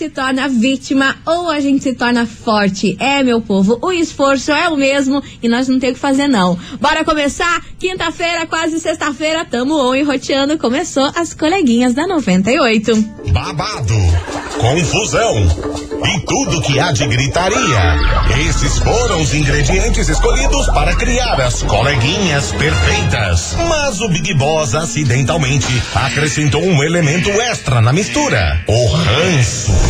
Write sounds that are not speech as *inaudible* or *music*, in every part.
Se torna vítima, ou a gente se torna forte. É, meu povo, o esforço é o mesmo e nós não temos o que fazer, não. Bora começar? Quinta-feira, quase sexta-feira, tamo on e roteando. Começou as coleguinhas da 98. Babado, confusão e tudo que há de gritaria. Esses foram os ingredientes escolhidos para criar as coleguinhas perfeitas. Mas o Big Boss acidentalmente acrescentou um elemento extra na mistura: o ranço.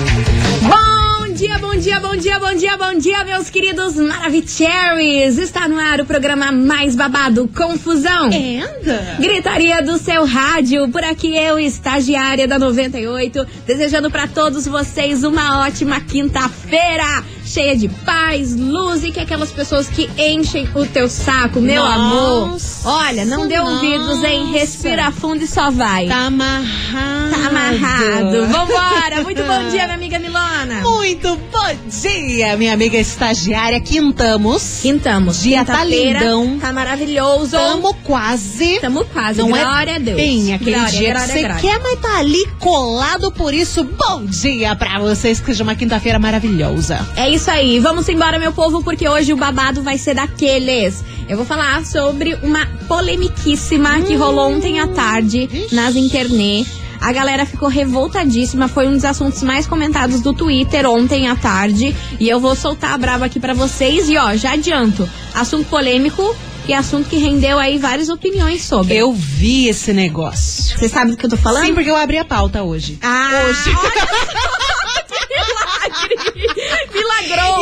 Bom dia, bom dia, bom dia, bom dia, bom dia, meus queridos Maravicheries! Está no ar o programa mais babado, Confusão. Anda. Gritaria do seu rádio, por aqui eu, estagiária da 98, desejando para todos vocês uma ótima quinta-feira, cheia de paz, luz e que aquelas pessoas que enchem o teu saco, meu amor. Nossa, Olha, não dê ouvidos, hein? Respira fundo e só vai. Tá amarrado. Tá amarrado. Vambora! Muito bom dia, minha amiga Milona. Muito bom dia, minha amiga estagiária. Quintamos. Quintamos. Dia tá lindão. Tá maravilhoso. Tamo quase. Tamo quase. Não glória é a Deus. bem aquele Glória, dia glória, que você quer, mas tá ali colado. Por isso, bom dia pra vocês. Que seja uma quinta-feira maravilhosa. É isso aí. Vamos embora, meu povo, porque hoje o babado vai ser daqueles. Eu vou falar sobre uma polemiquíssima que rolou ontem à tarde Ixi. nas internet. A galera ficou revoltadíssima, foi um dos assuntos mais comentados do Twitter ontem à tarde. E eu vou soltar a brava aqui pra vocês. E ó, já adianto, assunto polêmico e assunto que rendeu aí várias opiniões sobre. Eu vi esse negócio. Você sabe do que eu tô falando? Sim, porque eu abri a pauta hoje. Ah, Hoje. *laughs*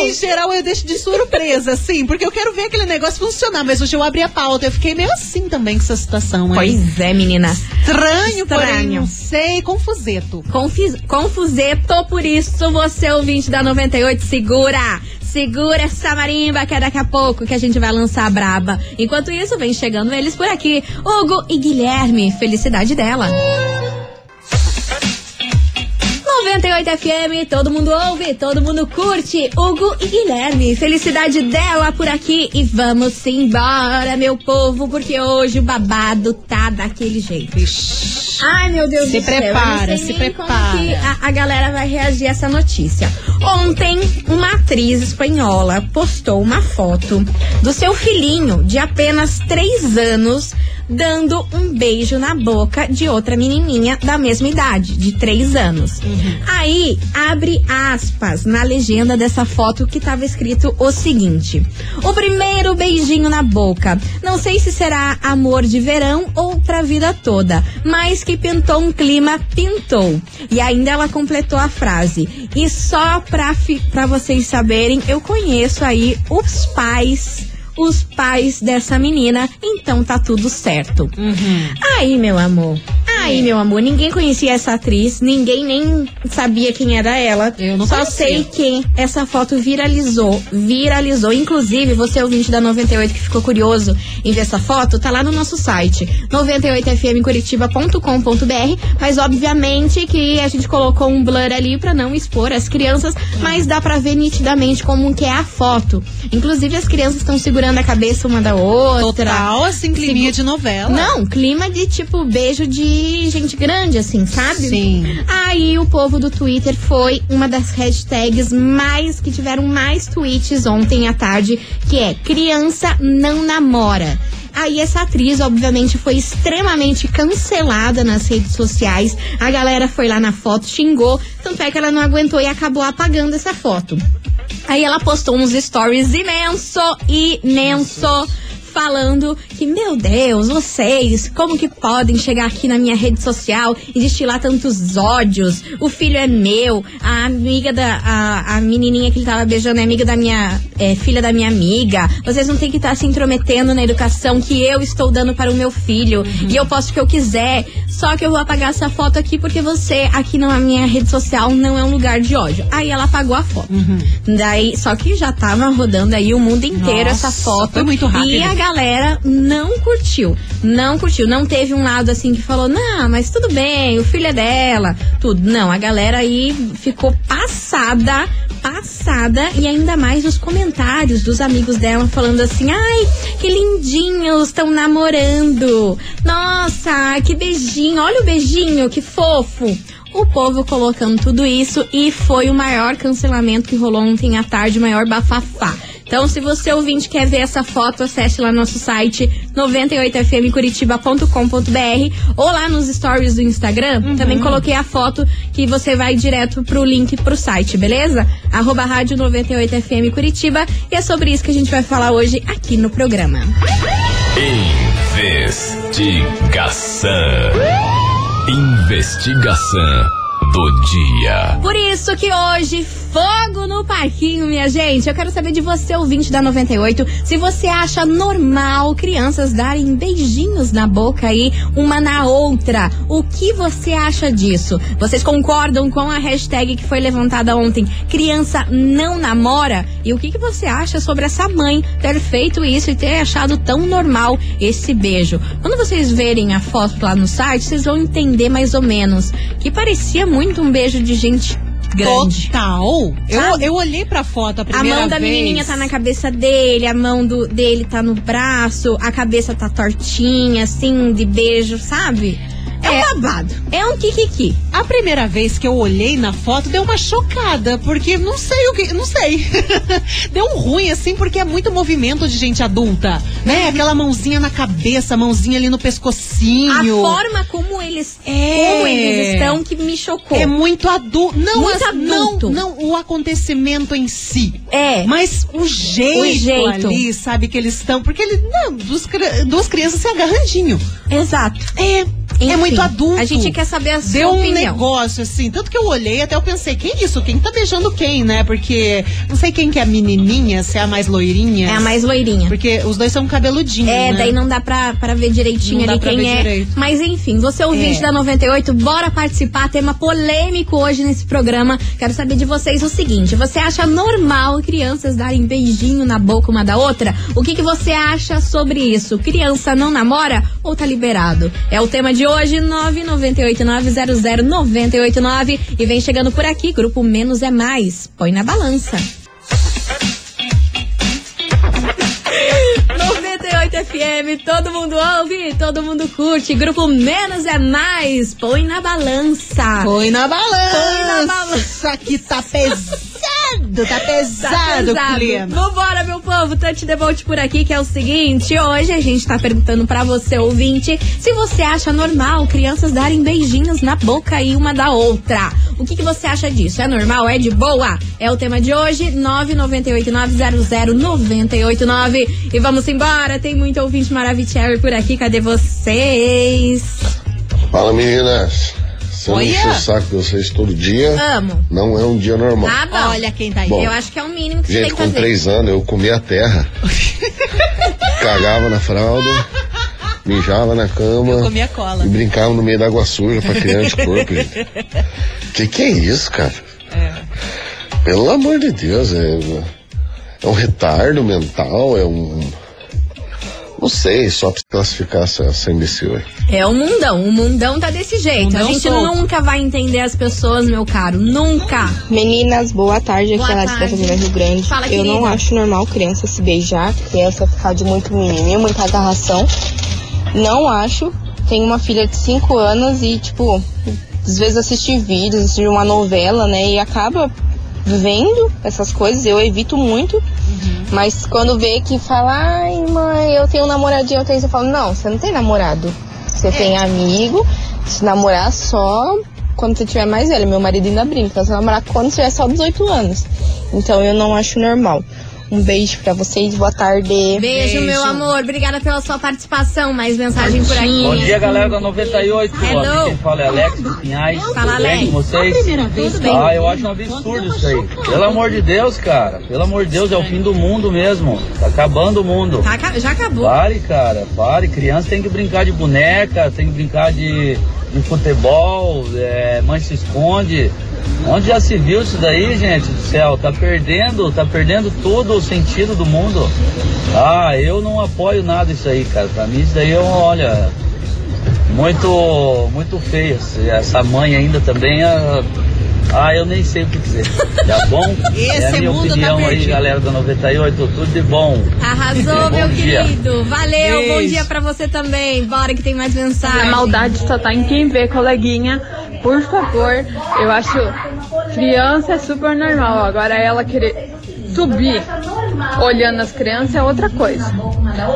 Em geral, eu deixo de surpresa, sim, porque eu quero ver aquele negócio funcionar. Mas hoje eu abri a pauta. Eu fiquei meio assim também com essa situação. hein? Pois é, menina. Estranho, porém, Estranho. não sei, confuseto. Confis, confuseto, por isso você, ouvinte da 98, segura! Segura essa marimba que é daqui a pouco que a gente vai lançar a braba. Enquanto isso, vem chegando eles por aqui, Hugo e Guilherme. Felicidade dela. 98 FM, todo mundo ouve, todo mundo curte. Hugo e Guilherme, felicidade dela por aqui. E vamos embora, meu povo, porque hoje o babado tá daquele jeito. Ai, meu Deus Se do céu. prepara, sei se prepara. Como que a, a galera vai reagir a essa notícia. Ontem, uma atriz espanhola postou uma foto do seu filhinho de apenas 3 anos dando um beijo na boca de outra menininha da mesma idade, de 3 anos. Aí, abre aspas na legenda dessa foto que tava escrito o seguinte: O primeiro beijinho na boca. Não sei se será amor de verão ou pra vida toda, mas que pintou um clima, pintou. E ainda ela completou a frase. E só pra, pra vocês saberem, eu conheço aí os pais. Os pais dessa menina, então tá tudo certo. Aí, meu amor. Aí, meu amor, ninguém conhecia essa atriz, ninguém nem sabia quem era ela. Eu não Só conhecia. sei que essa foto viralizou, viralizou. Inclusive, você ouvinte da 98 que ficou curioso em ver essa foto, tá lá no nosso site, 98fmcuritiba.com.br, mas obviamente que a gente colocou um blur ali pra não expor as crianças, mas dá pra ver nitidamente como que é a foto. Inclusive, as crianças estão segurando a cabeça uma da outra. Total, assim, climinha de novela. Não, clima de tipo beijo de gente grande, assim, sabe? Sim. Aí o povo do Twitter foi uma das hashtags mais que tiveram mais tweets ontem à tarde, que é criança não namora. Aí essa atriz, obviamente, foi extremamente cancelada nas redes sociais. A galera foi lá na foto, xingou, tanto é que ela não aguentou e acabou apagando essa foto. Aí ela postou uns stories imenso, imenso, falando que, meu Deus, vocês, como que podem chegar aqui na minha rede social e destilar tantos ódios? O filho é meu, a amiga da. A, a menininha que ele tava beijando é amiga da minha. É, filha da minha amiga. Vocês não têm que estar se intrometendo na educação que eu estou dando para o meu filho. E eu posso o que eu quiser. Só que eu vou apagar essa foto aqui porque você, aqui na minha rede social, não é um lugar de ódio. Aí ela apagou a foto. Daí, só que já tava rodando aí o mundo inteiro Nossa, essa foto. foi muito rápido. E a galera não curtiu. Não curtiu. Não teve um lado assim que falou, não, mas tudo bem, o filho é dela, tudo. Não, a galera aí ficou passada, passada, e ainda mais os comentários dos amigos dela falando assim, ai, que lindinhos, estão namorando. Nossa, que beijinho, olha o beijinho, que fofo o povo colocando tudo isso e foi o maior cancelamento que rolou ontem à tarde, o maior bafafá. Então, se você ouvinte quer ver essa foto, acesse lá no nosso site 98fmcuritiba.com.br ou lá nos stories do Instagram. Uhum. Também coloquei a foto que você vai direto pro link pro site, beleza? Arroba rádio 98FM Curitiba. E é sobre isso que a gente vai falar hoje aqui no programa. Investigação. Investigação do dia. Por isso que hoje, fogo no parquinho, minha gente. Eu quero saber de você, ouvinte da 98, se você acha normal crianças darem beijinhos na boca aí, uma na outra. O que você acha disso? Vocês concordam com a hashtag que foi levantada ontem? Criança não namora? E o que, que você acha sobre essa mãe ter feito isso e ter achado tão normal esse beijo? Quando vocês verem a foto lá no site, vocês vão entender mais ou menos que parecia muito um beijo de gente grande. Total. Eu, eu olhei pra foto a A primeira mão da vez. menininha tá na cabeça dele, a mão do, dele tá no braço, a cabeça tá tortinha, assim, de beijo, sabe? É, um babado. É um kikiki. A primeira vez que eu olhei na foto deu uma chocada, porque não sei o que, não sei. *laughs* deu um ruim assim, porque é muito movimento de gente adulta, né? Aquela mãozinha na cabeça, mãozinha ali no A pescocinho. forma como eles, É. como eles estão que me chocou. É muito adulto. Não, Muito as- adulto. Não, não o acontecimento em si. É. Mas o jeito, O jeito. ali, sabe, que eles estão. Porque ele. Não, duas crianças se agarrandinho. Exato. É. Enfim, é muito adulto. A gente quer saber a sua Deu um opinião. negócio assim, tanto que eu olhei até eu pensei, quem isso? Quem tá beijando quem, né? Porque não sei quem que é a menininha, se é a mais loirinha. É a mais loirinha. Porque os dois são cabeludinhos, É, né? daí não dá pra, pra ver direitinho Não ali quem é. direito. Mas enfim, você ouvinte É. da 98, bora participar. Tema polêmico hoje nesse programa. Quero saber de vocês o seguinte: você acha normal crianças darem beijinho na boca uma da outra? O que, que você acha sobre isso? Criança não namora ou tá liberado? É o tema de hoje, 998900989. E vem chegando por aqui, grupo Menos é Mais. Põe na balança. 98 FM, todo mundo ouve, todo mundo curte. Grupo Menos é Mais, põe na balança. Põe na balança. Põe na balança. que tá pesado, tá pesado, Tá o clima. Vambora, meu povo, Tante Devolte por aqui, que é o seguinte: hoje a gente tá perguntando pra você, ouvinte, se você acha normal crianças darem beijinhos na boca aí uma da outra. O que, que você acha disso? É normal? É de boa? É o tema de hoje, 998900989. E vamos embora, tem muito ouvinte maravilhoso por aqui, cadê vocês? Fala meninas, não Olha. encher o saco de vocês todo dia, Amo. não é um dia normal. Tá bom. Olha quem tá aí. Bom, Eu acho que é o mínimo que você Gente, tem que com fazer. três anos eu comia a terra, *laughs* cagava na fralda, mijava na cama Eu comia cola. e brincava no meio da água suja pra criar anticorpo. Que que é isso, cara? Pelo amor de Deus, é, é um retardo mental, é um... Não sei, só pra classificar essa, essa imbecil aí. É o mundão, o mundão tá desse jeito. Mundão a gente nunca vai entender as pessoas, meu caro. Nunca. Meninas, boa tarde. Boa Aqui é a Larissa. Casimira Rio Grande. Fala, eu querida. não acho normal criança se beijar, criança ficar de muito menininho, muita agarração. Não acho. Tenho uma filha de 5 anos e, tipo, às vezes assiste vídeos, assiste uma novela, né? E acaba vendo essas coisas, eu evito muito. Mas quando vê que fala, ai mãe, eu tenho um namoradinho, eu tenho, você fala, não, você não tem namorado. Você tem amigo, se namorar só quando você tiver mais velho. Meu marido ainda brinca, você vai namorar quando tiver só 18 anos. Então eu não acho normal. Um beijo pra vocês, boa tarde. Beijo, Beijo. meu amor. Obrigada pela sua participação. Mais mensagem por aqui. Bom dia, galera da 98. Hello. Aqui quem fala é Alex dos Pinhais. Fala, Tudo bem Alex. com vocês? Tudo bem. Ah, eu acho um absurdo isso aí. Pelo amor de Deus, cara. Pelo amor de Deus, é o fim do mundo mesmo. Tá acabando o mundo. Tá já acabou. Pare, cara, pare. Criança tem que brincar de boneca, tem que brincar de, de futebol, é, mãe se esconde. Onde já se viu isso daí, gente do céu? Tá perdendo, tá perdendo todo o sentido do mundo. Ah, eu não apoio nada isso aí, cara. Pra mim isso daí é, olha, muito, muito feio. Essa mãe ainda também é. Ah, eu nem sei o que dizer. Tá bom? *laughs* Esse é a minha mundo tá opinião aí, perdido. galera da 98. Tudo de bom. Arrasou, meu Bom dia. querido. Valeu, bom Beijo. dia pra você também. Bora que tem mais mensagem. A maldade só tá em quem vê, coleguinha. Por favor, eu acho criança é super normal. Agora ela querer subir olhando as crianças é outra coisa.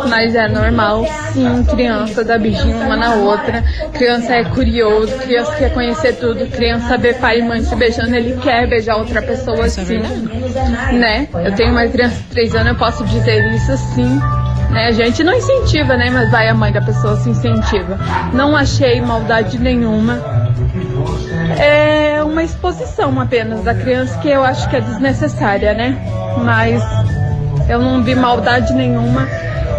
Mas é normal, sim, criança dar beijinho uma na outra. Criança é curioso, criança quer conhecer tudo. Criança vê pai e mãe se beijando, ele quer beijar outra pessoa é sim. né? Eu tenho uma criança de 3 anos, eu posso dizer isso sim. Né? A gente não incentiva, né? Mas vai a mãe da pessoa se incentiva. Não achei maldade nenhuma. É uma exposição apenas da criança que eu acho que é desnecessária, né? Mas eu não vi maldade nenhuma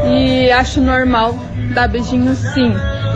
e acho normal dar beijinho sim.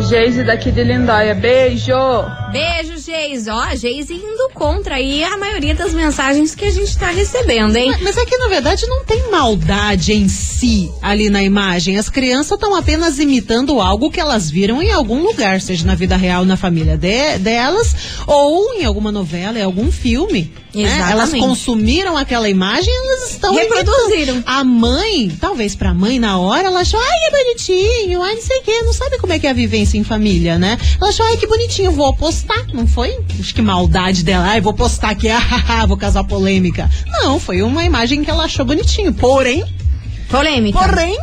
Geise daqui de Lindóia. Beijo! Beijo, Geis. Ó, a Geis indo contra aí a maioria das mensagens que a gente tá recebendo, hein? Mas é que na verdade não tem maldade em si ali na imagem. As crianças estão apenas imitando algo que elas viram em algum lugar, seja na vida real, na família de- delas, ou em alguma novela, em algum filme. né? Exatamente. Elas consumiram aquela imagem, elas estão Reproduziram. imitando. A mãe, talvez pra mãe na hora, ela achou, ai, que bonitinho, ai, não sei o quê, não sabe como é que é a vivência em família, né? Ela achou, ai, que bonitinho, vou postar, não foi? Acho que maldade dela, ai, vou postar aqui, *laughs* ah, vou causar polêmica. Não, foi uma imagem que ela achou bonitinho. Porém, Polêmica. porém,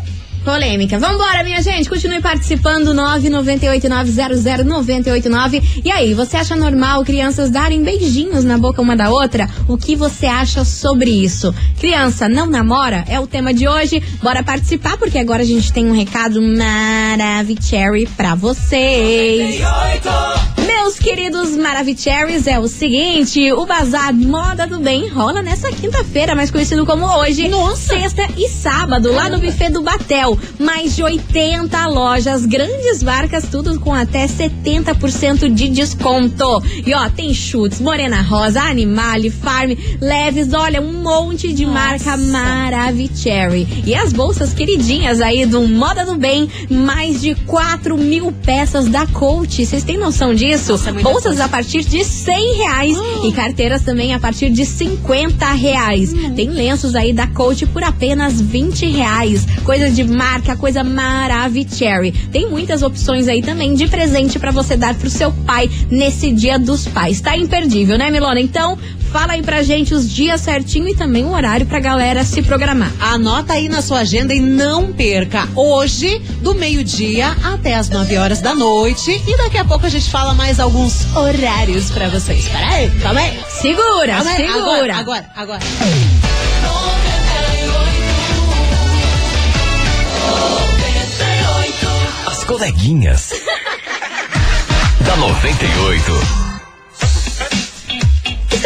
Polêmica. Vambora, minha gente. Continue participando. 998900989. E aí, você acha normal crianças darem beijinhos na boca uma da outra? O que você acha sobre isso? Criança não namora? É o tema de hoje. Bora participar, porque agora a gente tem um recado maravilhoso pra vocês. Meus queridos Maravicheries, é o seguinte: o Bazar Moda do Bem rola nessa quinta-feira, mais conhecido como hoje, sexta e sábado, lá no buffet do Batel. Mais de 80 lojas, grandes marcas, tudo com até 70% de desconto. E ó, tem chutes, Morena Rosa, Animale, Farm, Leves, olha, um monte de marca Maravicherry. E as bolsas queridinhas aí do Moda do Bem, mais de 4 mil peças da Coach. Vocês têm noção disso? É Bolsas coisa. a partir de 100 reais e carteiras também a partir de 50 reais. Tem lenços aí da Coach por apenas 20 reais. Coisa de marca, coisa maravicherry. Tem muitas opções aí também de presente pra você dar pro seu pai nesse Dia dos Pais. Tá imperdível, né, Milona? Então, fala aí pra gente os dias certinho e também o horário pra galera se programar. Anota aí na sua agenda e não perca. Hoje, do meio-dia até as 9 horas da noite. E daqui a pouco a gente fala mais alguns horários pra vocês. Peraí, calma aí. Segura, Calma aí. segura. Agora, agora, agora. As coleguinhas. *laughs* da 98.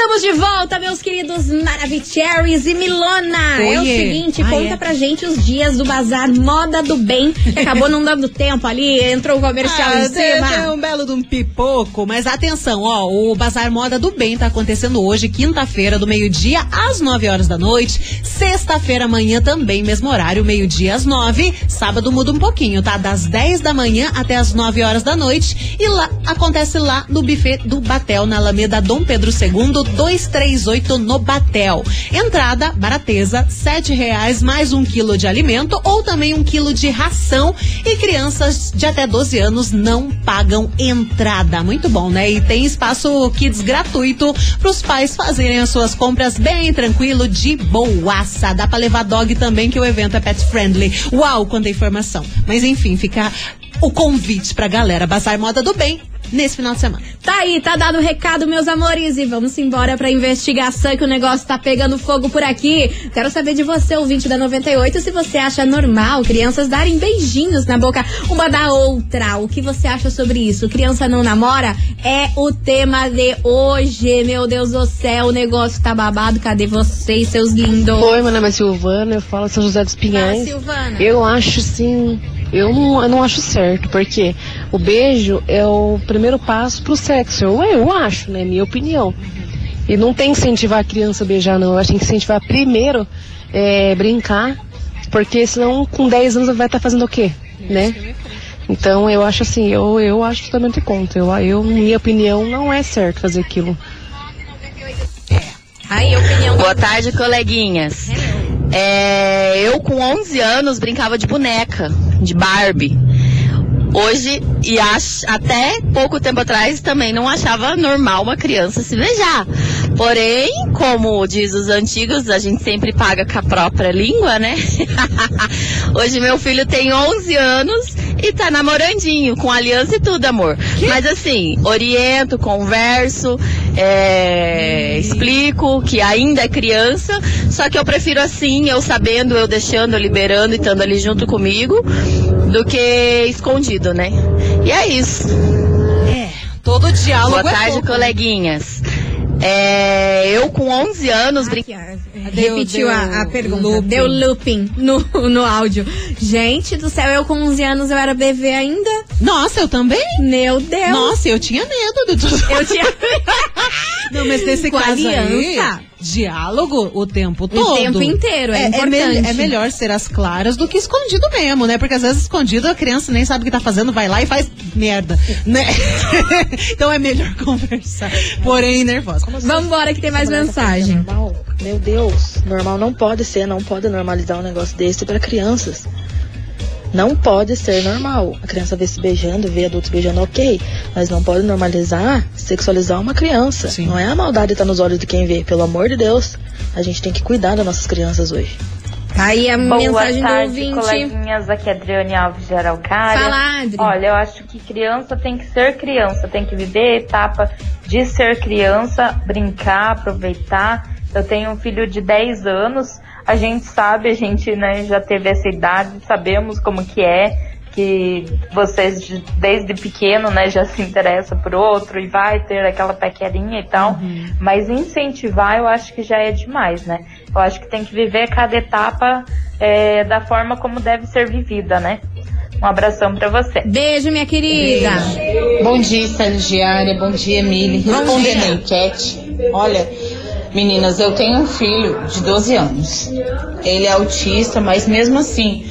Estamos de volta, meus queridos Maravicheries e Milona. É o Oiê. seguinte, Ah, conta é? pra gente os dias do Bazar Moda do Bem. que *laughs* Acabou não dando tempo ali, entrou o comercial Ah, em deu- cima. deu um belo de um pipoco, mas atenção, ó, o Bazar Moda do Bem tá acontecendo hoje, quinta-feira, do meio-dia às 9 horas da noite. Sexta-feira, amanhã também, mesmo horário, meio-dia às 9. Sábado muda um pouquinho, tá? Das 10 da manhã até as 9 horas da noite. E lá acontece lá no buffet do Batel, na Alameda Dom Pedro II, 238 no Batel. Entrada, barateza, sete reais mais um quilo de alimento ou também um quilo de ração. E crianças de até 12 anos não pagam entrada. Muito bom, né? E tem espaço kids gratuito para os pais fazerem as suas compras bem tranquilo, de boaça. Dá para levar dog também, que o evento é pet friendly. Uau, quanta informação. Mas enfim, fica o convite pra galera. Bazar Moda do Bem nesse final de semana. Tá aí, tá dado o recado, meus amores. E vamos embora pra investigação que o negócio tá pegando fogo por aqui. Quero saber de você, ouvinte da 98, se você acha normal crianças darem beijinhos na boca uma da outra. O que você acha sobre isso? Criança não namora? É o tema de hoje. Meu Deus do céu, o negócio tá babado. Cadê vocês, seus lindos? Oi, meu nome é Silvana, eu falo São José dos Pinhais. Silvana. Eu acho sim, eu não, eu não acho certo, porque o beijo é o primeiro passo pro sexo. Eu, eu acho, né? Minha opinião. E não tem que incentivar a criança a beijar, não. Eu acho que tem que incentivar primeiro é, brincar, porque senão com 10 anos vai estar fazendo o quê? Né? Então eu acho assim, eu, eu acho totalmente contra. Eu, eu, minha opinião, não é certo fazer aquilo. Aí, opinião Boa tarde, coleguinhas. É, eu com 11 anos brincava de boneca, de Barbie. Hoje, e até pouco tempo atrás, também não achava normal uma criança se beijar. Porém, como diz os antigos, a gente sempre paga com a própria língua, né? *laughs* Hoje meu filho tem 11 anos e tá namorandinho, com aliança e tudo, amor. Mas assim, oriento, converso, é, explico que ainda é criança, só que eu prefiro assim, eu sabendo, eu deixando, eu liberando e estando ali junto comigo, do que escondido, né? E é isso. É, todo diálogo Boa é tarde, pouco. coleguinhas. É, eu com 11 anos brin- Repetiu deu a, a pergunta. looping. Deu looping no, no áudio. Gente do céu, eu com 11 anos eu era bebê ainda. Nossa, eu também? Meu Deus. Nossa, eu tinha medo de tudo. Eu tinha. *laughs* *laughs* Não, mas nesse Com caso aliança. aí, diálogo o tempo todo. tempo inteiro, é é, importante. mel- é melhor ser as claras do que escondido mesmo, né? Porque às vezes escondido a criança nem sabe o que tá fazendo, vai lá e faz merda, né? *laughs* então é melhor *laughs* conversar. Porém, nervosa. Vambora que tem mais mensagem. Normal? Meu Deus, normal não pode ser, não pode normalizar um negócio desse para crianças. Não pode ser normal. A criança vê se beijando, vê adultos beijando, ok. Mas não pode normalizar, sexualizar uma criança. Não é a maldade tá nos olhos de quem vê. Pelo amor de Deus, a gente tem que cuidar das nossas crianças hoje. Tá Aí a Boa mensagem tarde, do ouvinte. coleguinhas. Aqui é Adriane Alves de Araucária. Fala, Adri. Olha, eu acho que criança tem que ser criança, tem que viver a etapa de ser criança, brincar, aproveitar. Eu tenho um filho de 10 anos, a gente sabe, a gente né, já teve essa idade, sabemos como que é, que vocês de- desde pequeno né, já se interessa por outro e vai ter aquela paquerinha e tal, mas incentivar eu acho que já é demais, né? Eu acho que tem que viver cada etapa é, da forma como deve ser vivida, né? Um abração pra você. Beijo, minha querida. Bom dia, estagiária. Bom dia, Emily. Bom Respondendo dia. a enquete, olha, meninas, eu tenho um filho de 12 anos. Ele é autista, mas mesmo assim,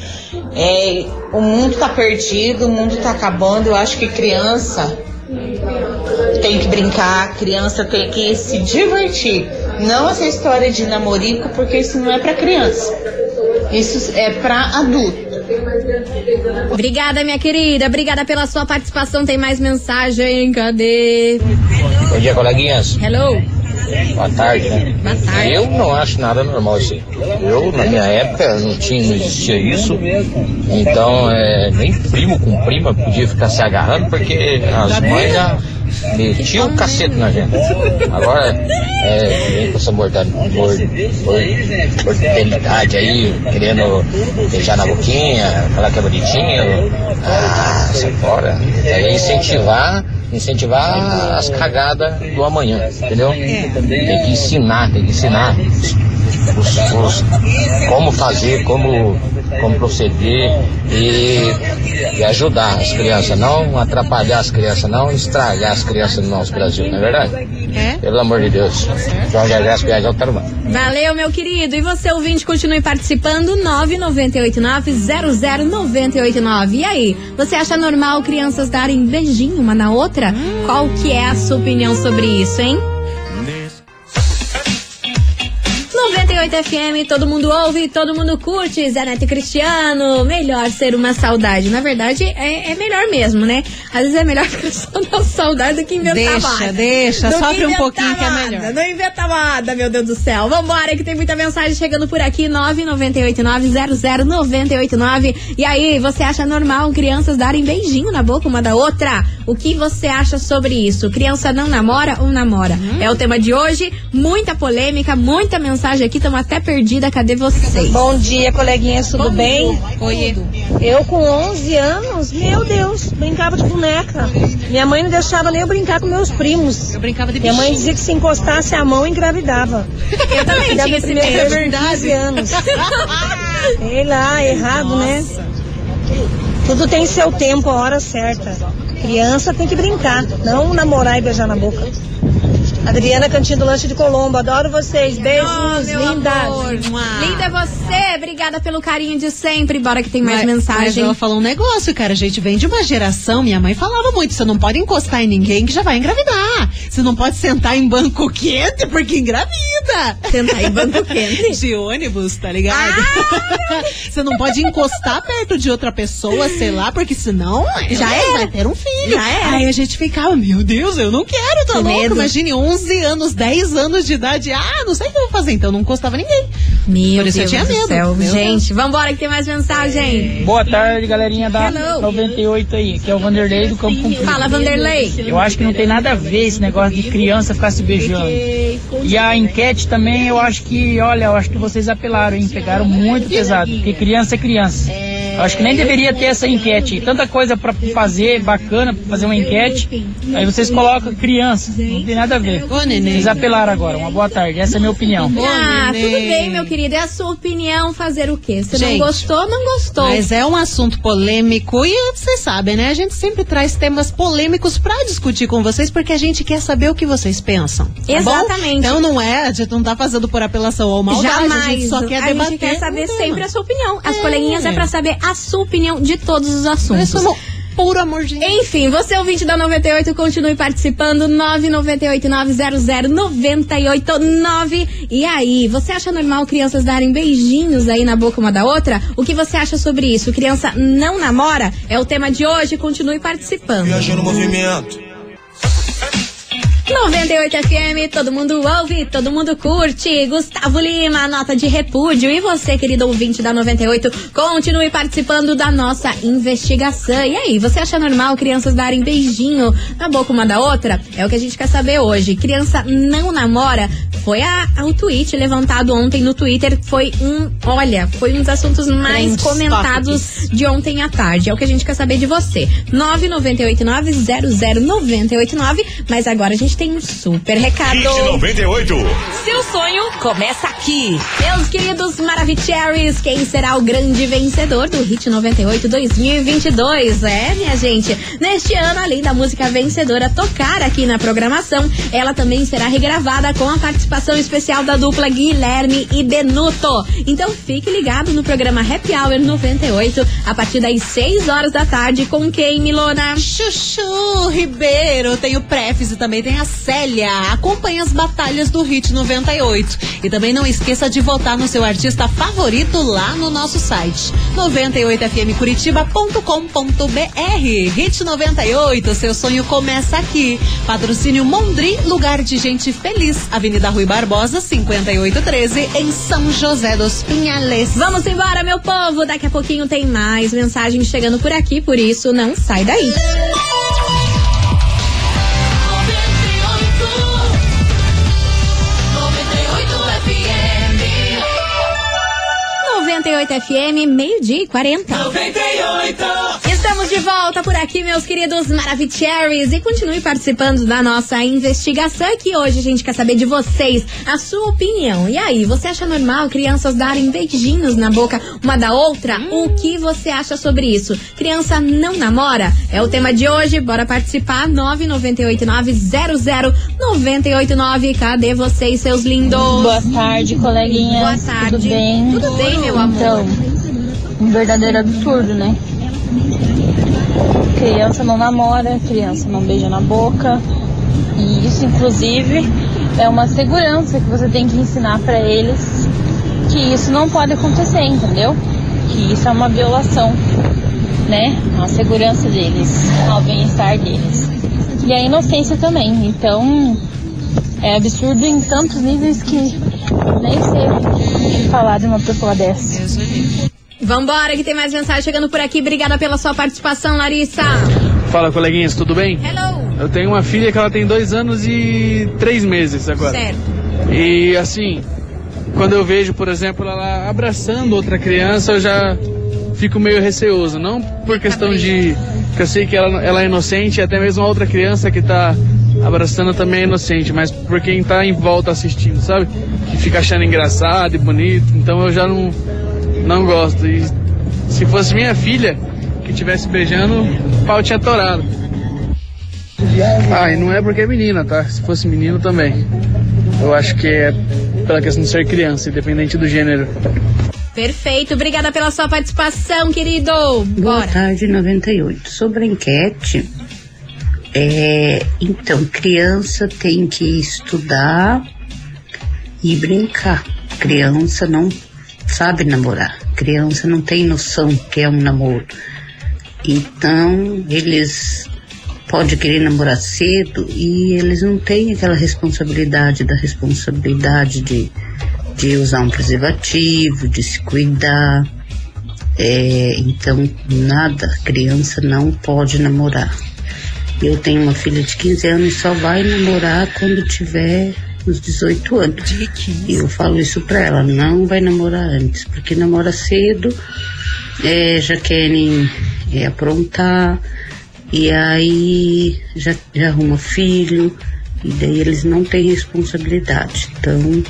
é, o mundo tá perdido, o mundo tá acabando. Eu acho que criança tem que brincar, criança tem que se divertir. Não essa história de namorico, porque isso não é pra criança. Isso é pra adulto. Obrigada, minha querida. Obrigada pela sua participação. Tem mais mensagem. Cadê? Bom dia, coleguinhas. Hello. Boa tarde, né? Boa tarde. Eu não acho nada normal isso aí. Eu, na minha época, não tinha, não existia isso. Então, é, nem primo com prima podia ficar se agarrando, porque as mães já metiam o cacete na gente. Agora, é, vem com essa mortalidade, mortalidade aí, querendo beijar na boquinha, falar que é bonitinho. Ah, sai fora. É incentivar, incentivar as cagadas do amanhã, entendeu? Tem que ensinar, tem que ensinar os, os- como fazer, como, como proceder e, e ajudar as crianças, não atrapalhar as crianças, não estragar as crianças do nosso Brasil, não é verdade? É? Pelo amor de Deus. João Gervásio Piagel Tarumã. Valeu, meu querido. E você, ouvinte, continue participando. 998900989. E aí, você acha normal crianças darem beijinho uma na outra? Qual que é a sua opinião sobre isso, hein? 98 FM, todo mundo ouve, todo mundo curte. Zé Neto e Cristiano, melhor ser uma saudade. Na verdade, é, é melhor mesmo, né? Às vezes é melhor ficar só na saudade do que inventar Deixa, moda. deixa, que sofre um pouquinho que é melhor. Não inventa moda, meu Deus do céu. Vambora, que tem muita mensagem chegando por aqui. 998900989. E aí, você acha normal crianças darem beijinho na boca uma da outra? O que você acha sobre isso? Criança não namora ou namora? Uhum. É o tema de hoje. Muita polêmica, muita mensagem aqui. Estamos até perdida. Cadê vocês? Bom dia, coleguinhas, tudo bem? Oi. Eu com 11 anos, meu Deus, brincava de boneca. Minha mãe não deixava nem eu brincar com meus primos. Eu brincava de Minha mãe dizia que se encostasse a mão, engravidava. Eu também tinha esse medo. com 15 anos. *laughs* Sei lá, errado, né? Tudo tem seu tempo, a hora certa. Criança tem que brincar, não namorar e beijar na boca. Adriana Cantinho do Lanche de Colombo, adoro vocês. Beijos, Oh, lindas. Linda é você, obrigada pelo carinho de sempre. Bora que tem mais Mas- Mas mensagem. ela falou um negócio, cara. A gente vem de uma geração, minha mãe falava muito: você não pode encostar em ninguém que já vai engravidar. Você não pode sentar em banco quente porque engravida. Sentar em banco quente? *laughs* De ônibus, tá ligado? *laughs* você não pode encostar perto de outra pessoa, sei lá, porque senão Já era. vai ter um filho. Já era. Aí a gente ficava, meu Deus, eu não quero, tá Que louco? medo. Imagine 11 anos, 10 anos de idade. Ah, não sei o que eu vou fazer, então não encostava ninguém. Meu Por isso eu Deus tinha do medo. céu. Meu Gente, vambora que tem mais mensagem. Boa tarde, galerinha da Hello. 98 aí, que é o Vanderlei do Campo Comprido. Fala, Vanderlei. Eu acho que não tem nada a ver esse negócio de criança ficar se beijando. E a enquete também, eu acho que, olha, eu acho que vocês apelaram, hein? Pegaram muito pesado, porque criança é criança. Eu acho que nem deveria ter essa enquete. Tanta coisa pra fazer, bacana, pra fazer uma enquete. Aí vocês colocam criança. Não tem nada a ver. Vocês apelaram agora. Uma boa tarde. Essa é a minha opinião. Ah, tudo bem, meu querido. É a sua opinião fazer o quê? Se não gostou, não gostou. Mas é um assunto polêmico e vocês sabem, né? A gente sempre traz temas polêmicos pra discutir com vocês porque a gente quer saber o que vocês pensam. tá bom? Exatamente. Então não é, a gente não tá fazendo por apelação ou maldade, Jamais. a gente só quer a debater. gente quer saber um sempre a sua opinião. As É. coleguinhas é pra saber a sua opinião de todos os assuntos. somos puro amor de Enfim, você ouvinte da 98, continue participando. 998900989. E aí, você acha normal crianças darem beijinhos aí na boca uma da outra? O que você acha sobre isso? Criança não namora? É o tema de hoje. Continue participando. Viajando movimento. 98 FM, todo mundo ouve, todo mundo curte. Gustavo Lima, nota de repúdio. E você, querido ouvinte da 98, continue participando da nossa investigação. E aí, você acha normal crianças darem beijinho na boca uma da outra? É o que a gente quer saber hoje. Criança não namora? Foi a, a- o tweet levantado ontem no Twitter. Foi um, olha, foi um dos assuntos mais comentados de ontem à tarde. É o que a gente quer saber de você. 998900989. Mas agora a gente tem um super recado. Hit 98. Seu sonho começa aqui. Meus queridos Maravicheries, quem será o grande vencedor do Hit 98 2022? É, minha gente, neste ano, além da música vencedora tocar aqui na programação, ela também será regravada com a participação especial da dupla Guilherme e Benuto. Então fique ligado no programa Happy Hour 98, a partir das 6 horas da tarde, com quem, Milona? Chuchu Ribeiro, tem o Prefis e também tem a Célia. Acompanhe as batalhas do Hit 98. E também não esqueça de votar no seu artista favorito lá no nosso site 98fmcuritiba.com.br. Hit 98, seu sonho começa aqui. Patrocínio Mondri, lugar de gente feliz. Avenida Rui Barbosa, 5813, em São José dos Pinhales. Vamos embora, meu povo! Daqui a pouquinho tem mais mensagens chegando por aqui, por isso não sai daí. 98 FM, meio-dia e 40. 98. Estamos de volta por aqui, meus queridos Maravicheries. E continue participando da nossa investigação que hoje a gente quer saber de vocês, a sua opinião. E aí, você acha normal crianças darem beijinhos na boca uma da outra? O que você acha sobre isso? Criança não namora? É o tema de hoje. Bora participar. 998900989. Cadê vocês, seus lindos? Boa tarde, coleguinhas. Boa tarde. Tudo bem? Tudo bem, meu amor? Então, um verdadeiro absurdo, né? Criança não namora, criança não beija na boca. E isso, inclusive, é uma segurança que você tem que ensinar pra eles que isso não pode acontecer, entendeu? Que isso é uma violação, né? A segurança deles, ao bem-estar deles. E a inocência também. Então, é absurdo em tantos níveis que nem sei o que falar de uma pessoa dessa. Vambora, que tem mais mensagem chegando por aqui. Obrigada pela sua participação, Larissa. Fala, coleguinhas, tudo bem? Hello. Eu tenho uma filha que ela tem dois anos e três meses agora. Certo. E assim, quando eu vejo, por exemplo, ela abraçando outra criança, eu já fico meio receoso. Não por questão de que eu sei que ela, ela é inocente, e até mesmo a outra criança que tá abraçando também é inocente, mas por quem tá em volta assistindo, sabe? Que fica achando engraçado e bonito. Então eu já não, não gosto. E se fosse minha filha que estivesse beijando, o pau tinha torado. Ah, e não é porque é menina, tá? Se fosse menino também. Eu acho que é pela questão de ser criança, independente do gênero. Perfeito, obrigada pela sua participação, querido. Boa Bora. tarde, 98. Sobre a enquete, é, então, criança tem que estudar e brincar. Criança não sabe namorar. Criança não tem noção que é um namoro. Então, eles podem querer namorar cedo e eles não têm aquela responsabilidade da responsabilidade de, de usar um preservativo, de se cuidar. É, então, nada, criança não pode namorar. Eu tenho uma filha de 15 anos e só vai namorar quando tiver uns 18 anos. E eu falo isso pra ela, não vai namorar antes, porque namora cedo, é, já querem é, aprontar, e aí já, já arruma filho, e daí eles não têm responsabilidade. Então,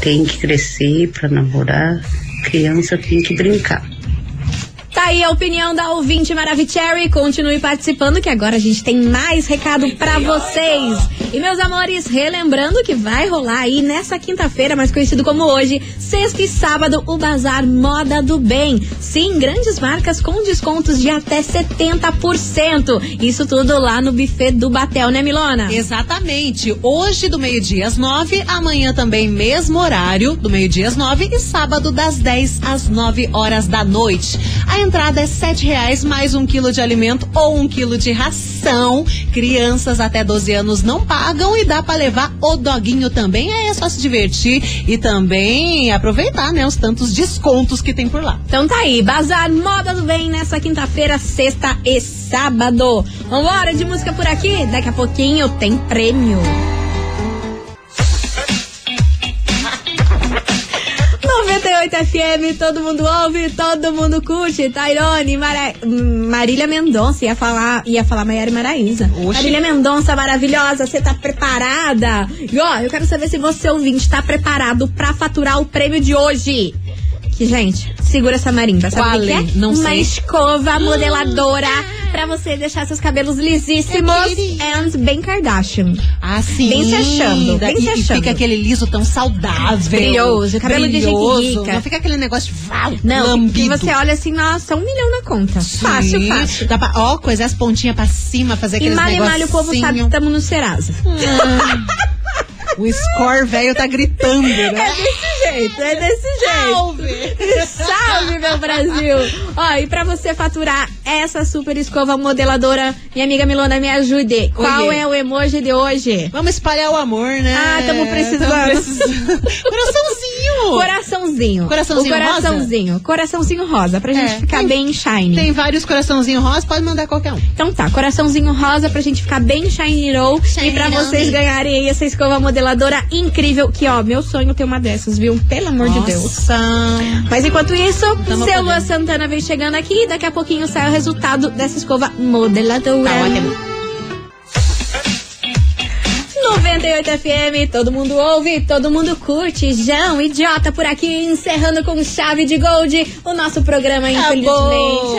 tem que crescer pra namorar, criança tem que brincar. Tá aí a opinião da ouvinte Maravicherry. Continue participando que agora a gente tem mais recado pra vocês. E meus amores, relembrando que vai rolar aí nessa quinta-feira, mais conhecido como hoje, sexta e sábado, o Bazar Moda do Bem. Sim, grandes marcas com descontos de até 70%. Isso tudo lá no buffet do Batel, né, Milona? Exatamente. Hoje do meio-dia às nove, amanhã também mesmo horário, do meio-dia às nove e sábado das 10 às 9 horas da noite. A entrada é sete reais mais um quilo de alimento ou um quilo de ração. Crianças até 12 anos não pagam e dá pra levar o doguinho também. Aí é só se divertir e também aproveitar, né, os tantos descontos que tem por lá. Então tá aí, Bazar Moda do Bem nessa quinta-feira, sexta e sábado. Vambora de música por aqui? Daqui a pouquinho tem prêmio. 98 FM, todo mundo ouve, todo mundo curte. Tairone, Mara... Marília Mendonça, ia falar, ia falar Maiara e Maraísa. Marília Mendonça, maravilhosa, você tá preparada? E ó, eu quero saber se você ouvinte tá preparado pra faturar o prêmio de hoje. Que, gente, segura essa marimba, sabe Qual o que é? é? Não Uma sei. escova modeladora pra você deixar seus cabelos lisíssimos and bem Kardashian. Assim, Bem se achando, bem se e achando. fica aquele liso tão saudável. Brilhoso, cabelo de brilhoso. jequirica. Não fica aquele negócio de val, Não, lambido. você olha assim, nossa, um milhão na conta. Fácil, Sim. fácil. Dá pra, ó, coisar as pontinhas pra cima, fazer E aqueles mal e mal o povo sabe que estamos no Serasa. O score velho tá gritando, né? É desse jeito, é desse jeito. Salve, meu Brasil! Ó, e pra você faturar essa super escova modeladora, minha amiga Milona, me ajude. Qual Oiê. é o emoji de hoje? Vamos espalhar o amor, né? Ah, tamo precisando. Tamo precisando. *laughs* Coraçãozinho! Coraçãozinho. Coraçãozinho o coraçãozinho. Coraçãozinho rosa, pra gente É, ficar tem- bem shiny. Tem vários coraçãozinhos rosa, pode mandar qualquer um. Então tá, coraçãozinho rosa pra gente ficar bem shiny roll e pra Shiny vocês roll. ganharem aí essa escova modeladora incrível, que ó, meu sonho é ter uma dessas, viu? Pelo amor de Deus. Nossa. Mas enquanto isso, Tamo seu Lua podendo. Santana vem chegando aqui e daqui a pouquinho sai o resultado dessa escova modeladora. Tá ótimo. 98 FM, todo mundo ouve, todo mundo curte. João, idiota por aqui, encerrando com chave de gold o nosso programa, infelizmente.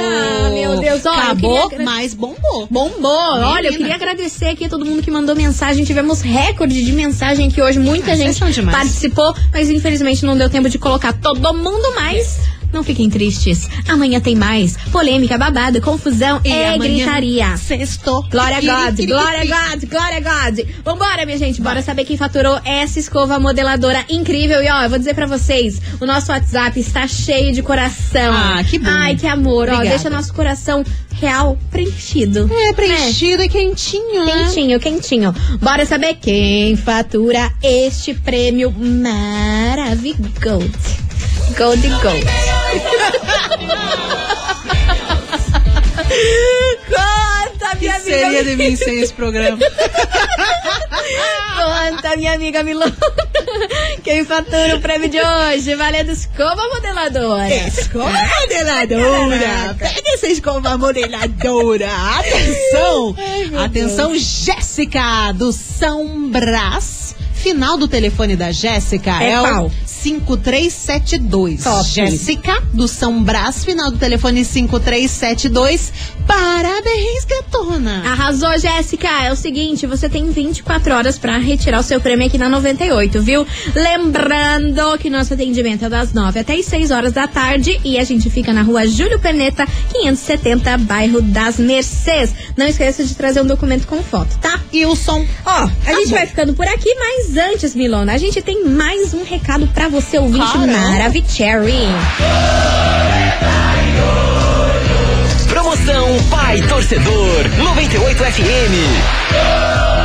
Ah, meu Deus, olha. Acabou, queria mas bombou. Bombou! Olha, eu Menina. queria agradecer aqui a todo mundo que mandou mensagem. Tivemos recorde de mensagem aqui hoje. Muita Ah, gente participou, mas infelizmente não deu tempo de colocar todo mundo mais. Não fiquem tristes. Amanhã tem mais. Polêmica, babado, confusão E e amanhã, gritaria. Sextou. Glória a God, glória a God, glória a God. Vambora, minha gente, bora saber quem faturou essa escova modeladora incrível. E ó, eu vou dizer pra vocês, o nosso WhatsApp está cheio de coração. Ah, que bom. Ai, que amor. Ó, Obrigada. deixa nosso coração real preenchido. É, preenchido e quentinho, né? Quentinho, quentinho. Bora saber quem fatura este prêmio maravilhoso. Gold Gold. Conta, que minha amiga. seria de mim sem esse programa? Conta, minha amiga Milona. Quem fatura o prêmio de hoje? Valendo escova modeladora. Escova modeladora! Pega essa escova modeladora! Atenção! Atenção, Jéssica, do São Brás. Final do telefone da Jéssica É é, o 5372. Top. Jéssica, do São Brás, final do telefone 5372. Parabéns, gatona. Arrasou, Jéssica. É o seguinte, você tem 24 horas pra retirar o seu prêmio aqui na 98, viu? Lembrando que nosso atendimento é das 9 até as 6 horas da tarde e a gente fica na rua Júlio Peneta, 570, bairro das Mercês. Não esqueça de trazer um documento com foto, tá? E o som. Ó, a gente vai ficando por aqui, mas antes, Milona, a gente tem mais um recado pra você, ouvinte Caramba. Maravicherry. Promoção Pai Torcedor 98 FM.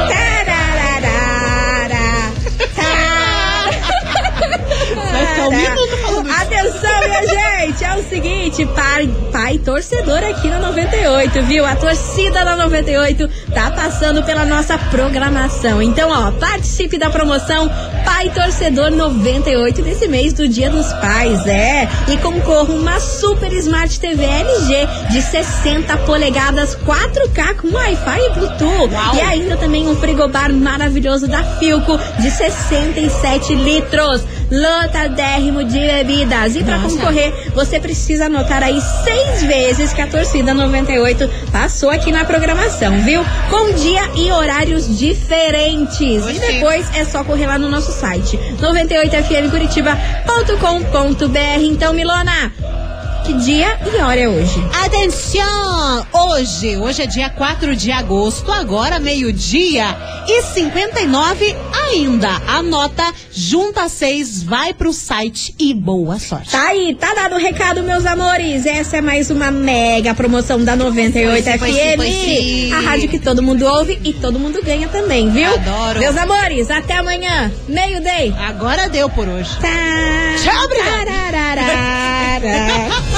O seguinte, pai, pai torcedor aqui na 98, viu? A torcida da 98 tá passando pela nossa programação. Então, ó, participe da promoção Pai Torcedor 98 desse mês do Dia dos Pais, é. E concorra uma Super Smart TV LG de 60 polegadas 4K com Wi-Fi e Bluetooth. E ainda também um frigobar maravilhoso da Filco de 67 litros. Lotadérrimo de bebidas. E pra Nossa. concorrer, você precisa anotar aí seis vezes que a torcida 98 passou aqui na programação, viu? Com dia e horários diferentes. E depois é só correr lá no nosso site 98fmcuritiba.com.br. Então, Milona, que dia e hora é hoje? Atenção! Hoje, hoje é dia 4 de agosto, agora meio-dia e 59 ainda. Anota, junta seis, vai pro site e boa sorte. Tá aí, tá dado o recado, meus amores. Essa é mais uma mega promoção da 98 Pois sim, FM. sim. A rádio que todo mundo ouve e todo mundo ganha também, viu? Adoro. Meus amores, até amanhã. Meio-day. Agora deu por hoje. Tá. Tchau, obrigada. *laughs*